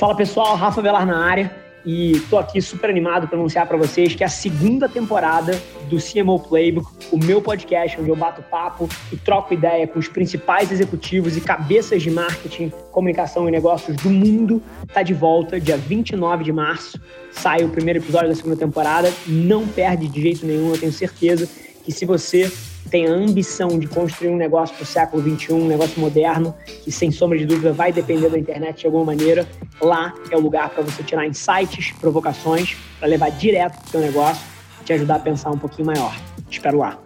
Fala pessoal, Rafa Velar na área e tô aqui super animado para anunciar para vocês que é a segunda temporada do CMO Playbook, o meu podcast onde eu bato papo e troco ideia com os principais executivos e cabeças de marketing, comunicação e negócios do mundo, tá de volta dia 29 de março. Sai o primeiro episódio da segunda temporada, não perde de jeito nenhum, eu tenho certeza que se você tem a ambição de construir um negócio para o século XXI, um negócio moderno, que sem sombra de dúvida vai depender da internet de alguma maneira, lá é o lugar para você tirar insights, provocações, para levar direto para o seu negócio e te ajudar a pensar um pouquinho maior. Te espero lá.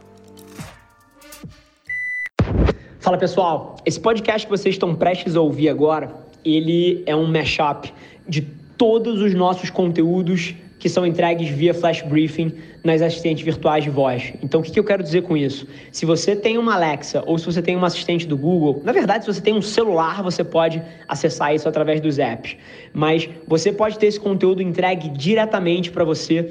Fala pessoal, esse podcast que vocês estão prestes a ouvir agora, ele é um mashup de todos os nossos conteúdos que são entregues via flash briefing nas assistentes virtuais de voz. Então, o que, eu quero dizer com isso? Se você tem uma Alexa ou se você tem uma assistente do Google, na verdade, se você tem um celular, você pode acessar isso através dos apps. Mas você pode ter esse conteúdo entregue diretamente para você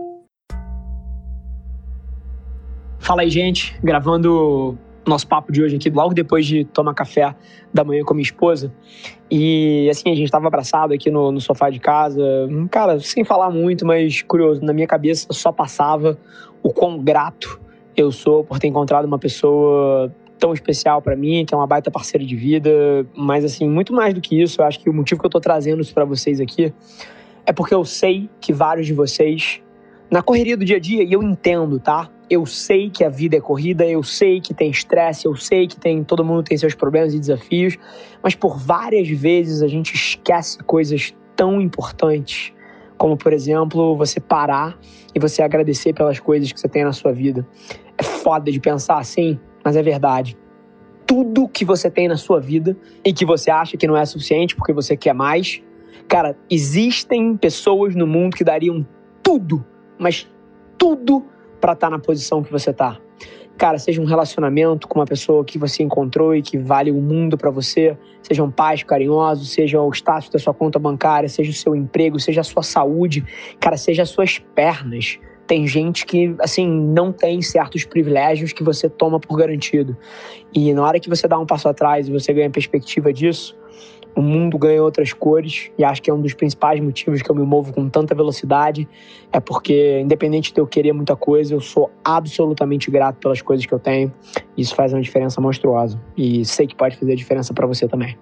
Fala aí, gente. Gravando nosso papo de hoje aqui, logo depois de tomar café da manhã com minha esposa. E assim, a gente estava abraçado aqui no, no, sofá de casa. Cara, sem falar muito, mas curioso, na minha cabeça só passava o quão grato eu sou por ter encontrado uma pessoa tão especial para mim, que é uma baita parceira de vida. Mas assim, muito mais do que isso, eu acho que o motivo que eu tô trazendo isso para vocês aqui é porque eu sei que vários de vocês, na correria do dia a dia, e eu entendo, tá? Eu sei que a vida é corrida, eu sei que tem estresse, eu sei que tem todo mundo tem seus problemas e desafios, mas por várias vezes a gente esquece coisas tão importantes, como por exemplo, você parar e você agradecer pelas coisas que você tem na sua vida. É foda de pensar assim, mas é verdade. Tudo que você tem na sua vida e que você acha que não é suficiente porque você quer mais, cara, existem pessoas no mundo que dariam tudo, mas tudo para estar tá na posição que você tá. Cara, seja um relacionamento com uma pessoa que você encontrou e que vale o mundo para você, sejam pais carinhosos, seja o status da sua conta bancária, seja o seu emprego, seja a sua saúde, cara, seja as suas pernas. Tem gente que, assim, não tem certos privilégios que você toma por garantido. E na hora que você dá um passo atrás e você ganha perspectiva disso, o mundo ganha outras cores e acho que é um dos principais motivos que eu me movo com tanta velocidade é porque independente de eu querer muita coisa, eu sou absolutamente grato pelas coisas que eu tenho. Isso faz uma diferença monstruosa e sei que pode fazer diferença para você também.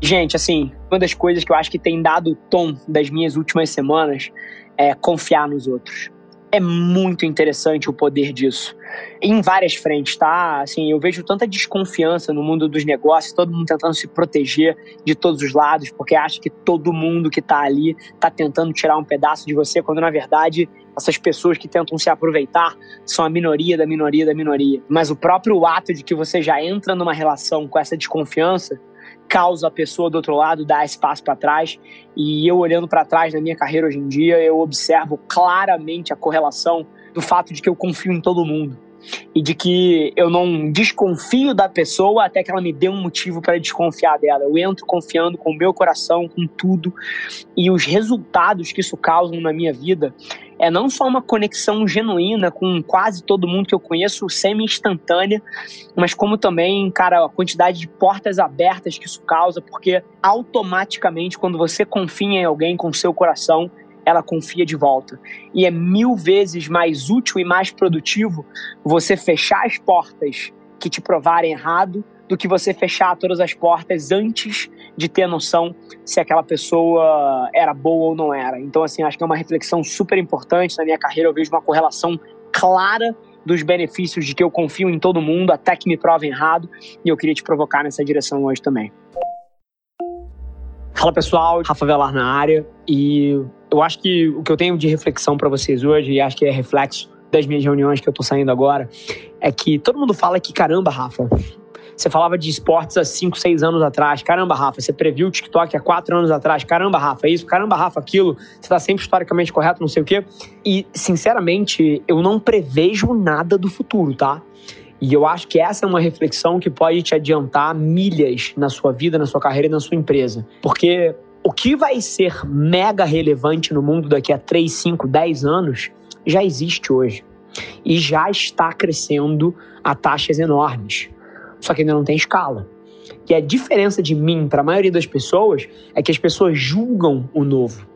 Gente, assim, uma das coisas que eu acho que tem dado o tom das minhas últimas semanas é confiar nos outros é muito interessante o poder disso. Em várias frentes, tá? Assim, eu vejo tanta desconfiança no mundo dos negócios, todo mundo tentando se proteger de todos os lados, porque acha que todo mundo que tá ali tá tentando tirar um pedaço de você, quando na verdade essas pessoas que tentam se aproveitar são a minoria da minoria da minoria. Mas o próprio ato de que você já entra numa relação com essa desconfiança causa a pessoa do outro lado dar espaço para trás. E eu olhando para trás na minha carreira hoje em dia, eu observo claramente a correlação do fato de que eu confio em todo mundo e de que eu não desconfio da pessoa até que ela me dê um motivo para desconfiar dela. Eu entro confiando com o meu coração, com tudo, e os resultados que isso causa na minha vida é não só uma conexão genuína com quase todo mundo que eu conheço, semi-instantânea, mas como também, cara, a quantidade de portas abertas que isso causa, porque automaticamente, quando você confia em alguém com seu coração, ela confia de volta. E é mil vezes mais útil e mais produtivo você fechar as portas que te provarem errado do que você fechar todas as portas antes de ter noção se aquela pessoa era boa ou não era. Então, assim, acho que é uma reflexão super importante na minha carreira. Eu vejo uma correlação clara dos benefícios de que eu confio em todo mundo até que me provem errado. E eu queria te provocar nessa direção hoje também. Fala pessoal, Rafa Velar na área. E eu acho que o que eu tenho de reflexão para vocês hoje, e acho que é reflexo das minhas reuniões que eu tô saindo agora, é que todo mundo fala que, caramba, Rafa, Você falava de esportes há 5, 6 anos atrás. Caramba, Rafa, você previu o TikTok há 4 anos atrás. Caramba, Rafa, isso. Caramba, Rafa, aquilo. Você tá sempre historicamente correto, não sei o quê. E, sinceramente, eu não prevejo nada do futuro, tá? E eu acho que essa é uma reflexão que pode te adiantar milhas na sua vida, na sua carreira e na sua empresa. Porque o que vai ser mega relevante no mundo daqui a 3, 5, 10 anos já existe hoje. E já está crescendo a taxas enormes. Só que ainda não tem escala. E a diferença de mim para a maioria das pessoas é que as pessoas julgam o novo.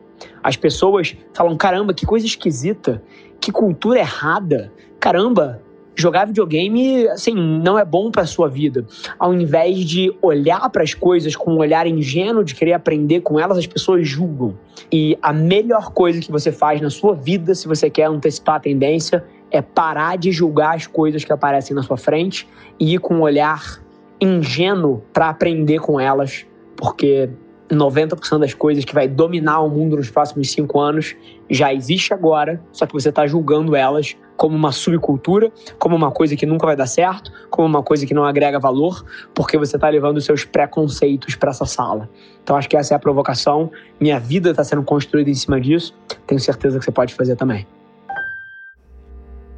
As pessoas falam: caramba, que coisa esquisita, que cultura errada. Caramba, jogar videogame, assim, não é bom para sua vida. Ao invés de olhar para as coisas com um olhar ingênuo de querer aprender com elas, as pessoas julgam. E a melhor coisa que você faz na sua vida, se você quer antecipar a tendência, é parar de julgar as coisas que aparecem na sua frente e ir com um olhar ingênuo para aprender com elas, porque 90% das coisas que vai dominar o mundo nos próximos cinco anos já existe agora, só que você está julgando elas como uma subcultura, como uma coisa que nunca vai dar certo, como uma coisa que não agrega valor, porque você está levando seus preconceitos para essa sala. Então acho que essa é a provocação. Minha vida está sendo construída em cima disso. Tenho certeza que você pode fazer também.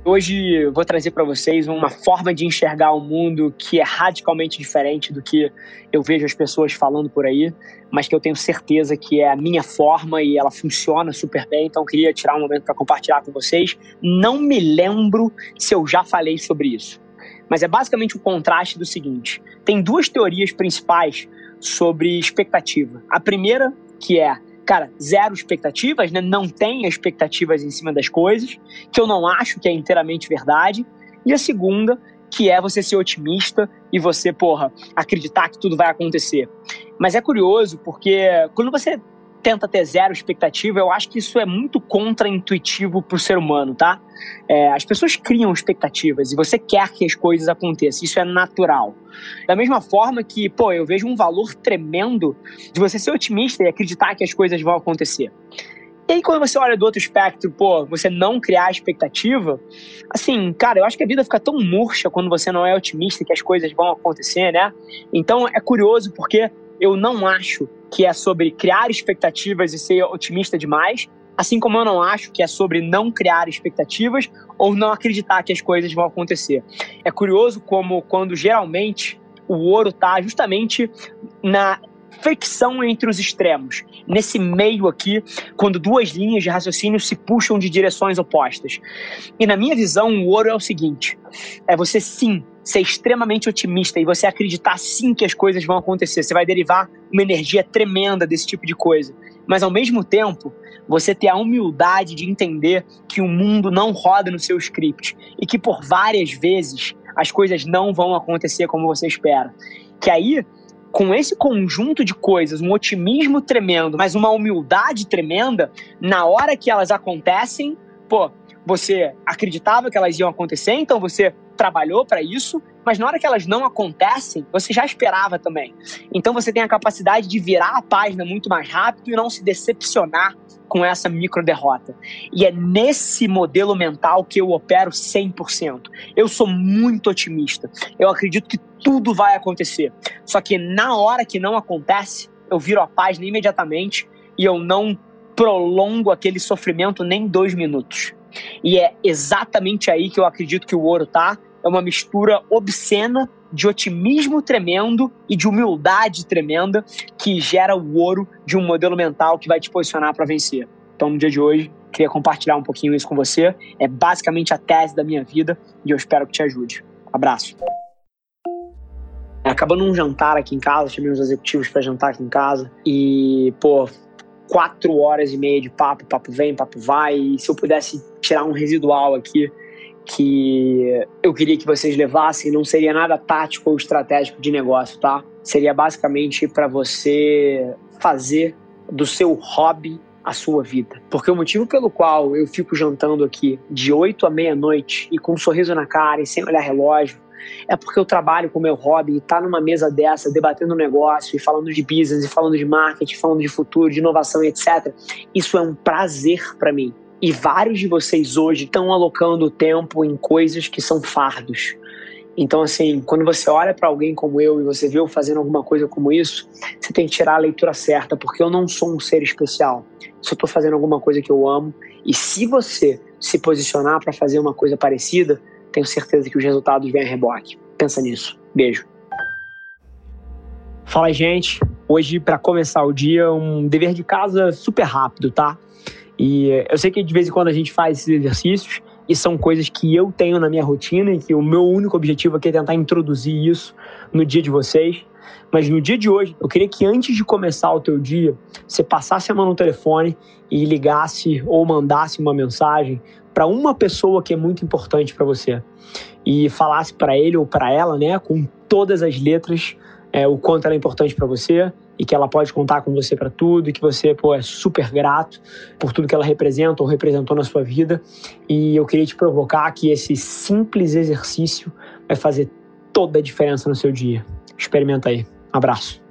Hoje vou trazer para vocês uma forma de enxergar o mundo que é radicalmente diferente do que eu vejo as pessoas falando por aí, mas que eu tenho certeza que é a minha forma e ela funciona super bem. Então queria tirar um momento para compartilhar com vocês. Não me lembro se eu já falei sobre isso, mas é basicamente o contraste do seguinte: tem duas teorias principais sobre expectativa. A primeira que é cara, zero expectativas, né? Não tenha expectativas em cima das coisas, que eu não acho que é inteiramente verdade. E a segunda, que é você ser otimista e você, porra, acreditar que tudo vai acontecer. Mas é curioso porque quando você tenta ter zero expectativa, eu acho que isso é muito contra-intuitivo para o ser humano, tá? É, as pessoas criam expectativas e você quer que as coisas aconteçam, isso é natural. Da mesma forma que, pô, eu vejo um valor tremendo de você ser otimista e acreditar que as coisas vão acontecer. E aí, quando você olha do outro espectro, pô, você não criar expectativa, assim, cara, eu acho que a vida fica tão murcha quando você não é otimista que as coisas vão acontecer, né? Então é curioso porque eu não acho que é sobre criar expectativas e ser otimista demais, assim como eu não acho que é sobre não criar expectativas ou não acreditar que as coisas vão acontecer. É curioso como quando geralmente o ouro está justamente na fricção entre os extremos, nesse meio aqui, quando duas linhas de raciocínio se puxam de direções opostas. E na minha visão, o ouro é o seguinte: é você sim ser extremamente otimista e você acreditar sim que as coisas vão acontecer. Você vai derivar uma energia tremenda desse tipo de coisa. Mas ao mesmo tempo, você ter a humildade de entender que o mundo não roda no seu script e que por várias vezes as coisas não vão acontecer como você espera. Que aí com esse conjunto de coisas, um otimismo tremendo, mas uma humildade tremenda, na hora que elas acontecem, pô, você acreditava que elas iam acontecer, então você trabalhou para isso, mas na hora que elas não acontecem, você já esperava também. Então você tem a capacidade de virar a página muito mais rápido e não se decepcionar com essa micro derrota. E é nesse modelo mental que eu opero 100%. Eu sou muito otimista. Eu acredito que tudo vai acontecer. Só que na hora que não acontece, eu viro a página imediatamente e eu não prolongo aquele sofrimento nem dois minutos. E é exatamente aí que eu acredito que o ouro tá. É uma mistura obscena de otimismo tremendo e de humildade tremenda que gera o ouro de um modelo mental que vai te posicionar para vencer. Então, no dia de hoje, queria compartilhar um pouquinho isso com você. É basicamente a tese da minha vida e eu espero que te ajude. Abraço. Acabando um jantar aqui em casa, chamei os executivos para jantar aqui em casa e, pô, quatro horas e meia de papo, papo vem, papo vai. E se eu pudesse tirar um residual aqui, que eu queria que vocês levassem não seria nada tático ou estratégico de negócio, tá? Seria basicamente para você fazer do seu hobby a sua vida. Porque o motivo pelo qual eu fico jantando aqui de 8 à meia-noite e com um sorriso na cara e sem olhar relógio é porque eu trabalho com o meu hobby e tá numa mesa dessa, debatendo negócio e falando de business, e falando de marketing, falando de futuro, de inovação, etc. Isso é um prazer para mim. E vários de vocês hoje estão alocando tempo em coisas que são fardos. Então, assim, quando você olha para alguém como eu e você vê eu fazendo alguma coisa como isso, você tem que tirar a leitura certa, porque eu não sou um ser especial. Só estou fazendo alguma coisa que eu amo. E se você se posicionar para fazer uma coisa parecida, tenho certeza que os resultados vêm a reboque. Pensa nisso. Beijo. Fala, gente. Hoje, para começar o dia, um dever de casa super rápido, tá? E eu sei que de vez em quando a gente faz esses exercícios e são coisas que eu tenho na minha rotina e que o meu único objetivo aqui é tentar introduzir isso no dia de vocês. Mas no dia de hoje, eu queria que antes de começar o teu dia, você passasse a mão no telefone e ligasse ou mandasse uma mensagem para uma pessoa que é muito importante para você e falasse para ele ou para ela, né, com todas as letras, é, o quanto ela é importante para você e que ela pode contar com você para tudo e que você pô, é super grato por tudo que ela representa ou representou na sua vida. E eu queria te provocar que esse simples exercício vai fazer toda a diferença no seu dia. Experimenta aí. Um abraço.